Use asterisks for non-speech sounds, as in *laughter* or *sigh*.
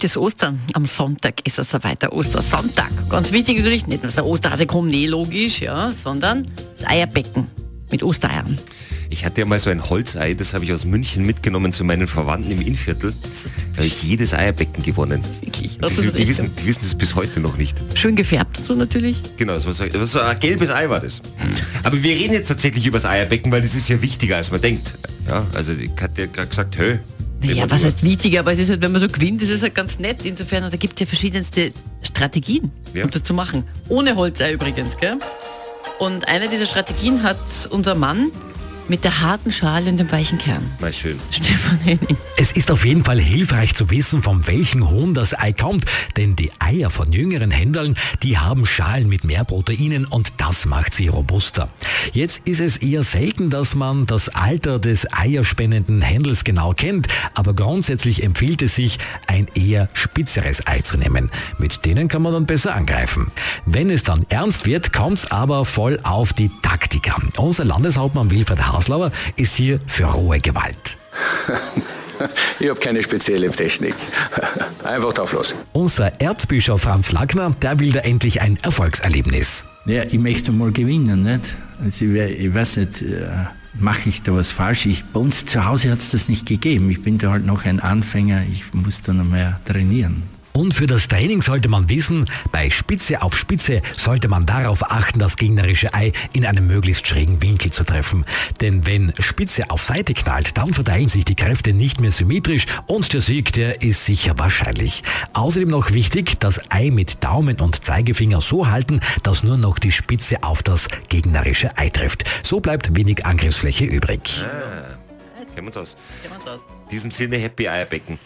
Bald ist Ostern. Am Sonntag ist es soweit, der Ostersonntag. Ganz wichtig natürlich, nicht nur der Osterhase kommt, nee, logisch, ja, sondern das Eierbecken mit Ostereiern. Ich hatte ja mal so ein Holzei, das habe ich aus München mitgenommen zu meinen Verwandten im Innviertel. Da habe ich jedes Eierbecken gewonnen. Wirklich. Die, die, wissen, die wissen das bis heute noch nicht. Schön gefärbt so natürlich. Genau, das war so, war so ein gelbes Ei war das. Aber wir reden jetzt tatsächlich über das Eierbecken, weil das ist ja wichtiger, als man denkt. Ja, also ich hatte ja gerade gesagt, hö. Naja, was heißt wichtig, aber es ist halt, wenn man so gewinnt, ist es halt ganz nett. Insofern, und da gibt es ja verschiedenste Strategien, Ja. um das zu machen. Ohne Holzei übrigens, gell? Und eine dieser Strategien hat unser Mann mit der harten Schale und dem weichen Kern. Mal schön. Stefan Henning. Es ist auf jeden Fall hilfreich zu wissen, von welchem Huhn das Ei kommt, denn die Eier von jüngeren Händlern, die haben Schalen mit mehr Proteinen und das macht sie robuster. Jetzt ist es eher selten, dass man das Alter des eierspendenden Händels genau kennt, aber grundsätzlich empfiehlt es sich, ein eher spitzeres Ei zu nehmen. Mit denen kann man dann besser angreifen. Wenn es dann ernst wird, kommt es aber voll auf die Taktik an. Unser Landeshauptmann Wilfried Haslauer ist hier für rohe Gewalt. *laughs* Ich habe keine spezielle Technik. Einfach drauf los. Unser Erzbischof Franz Lackner, der will da endlich ein Erfolgserlebnis. Ja, ich möchte mal gewinnen, nicht? Also ich weiß nicht, äh, mache ich da was falsch? Ich, bei uns zu Hause hat es das nicht gegeben. Ich bin da halt noch ein Anfänger, ich muss da noch mehr trainieren. Und für das Training sollte man wissen, bei Spitze auf Spitze sollte man darauf achten, das gegnerische Ei in einem möglichst schrägen Winkel zu treffen. Denn wenn Spitze auf Seite knallt, dann verteilen sich die Kräfte nicht mehr symmetrisch und der Sieg, der ist sicher wahrscheinlich. Außerdem noch wichtig, das Ei mit Daumen und Zeigefinger so halten, dass nur noch die Spitze auf das gegnerische Ei trifft. So bleibt wenig Angriffsfläche übrig. Kennen wir uns aus. Kennen wir uns aus. In diesem Sinne, Happy Eierbecken.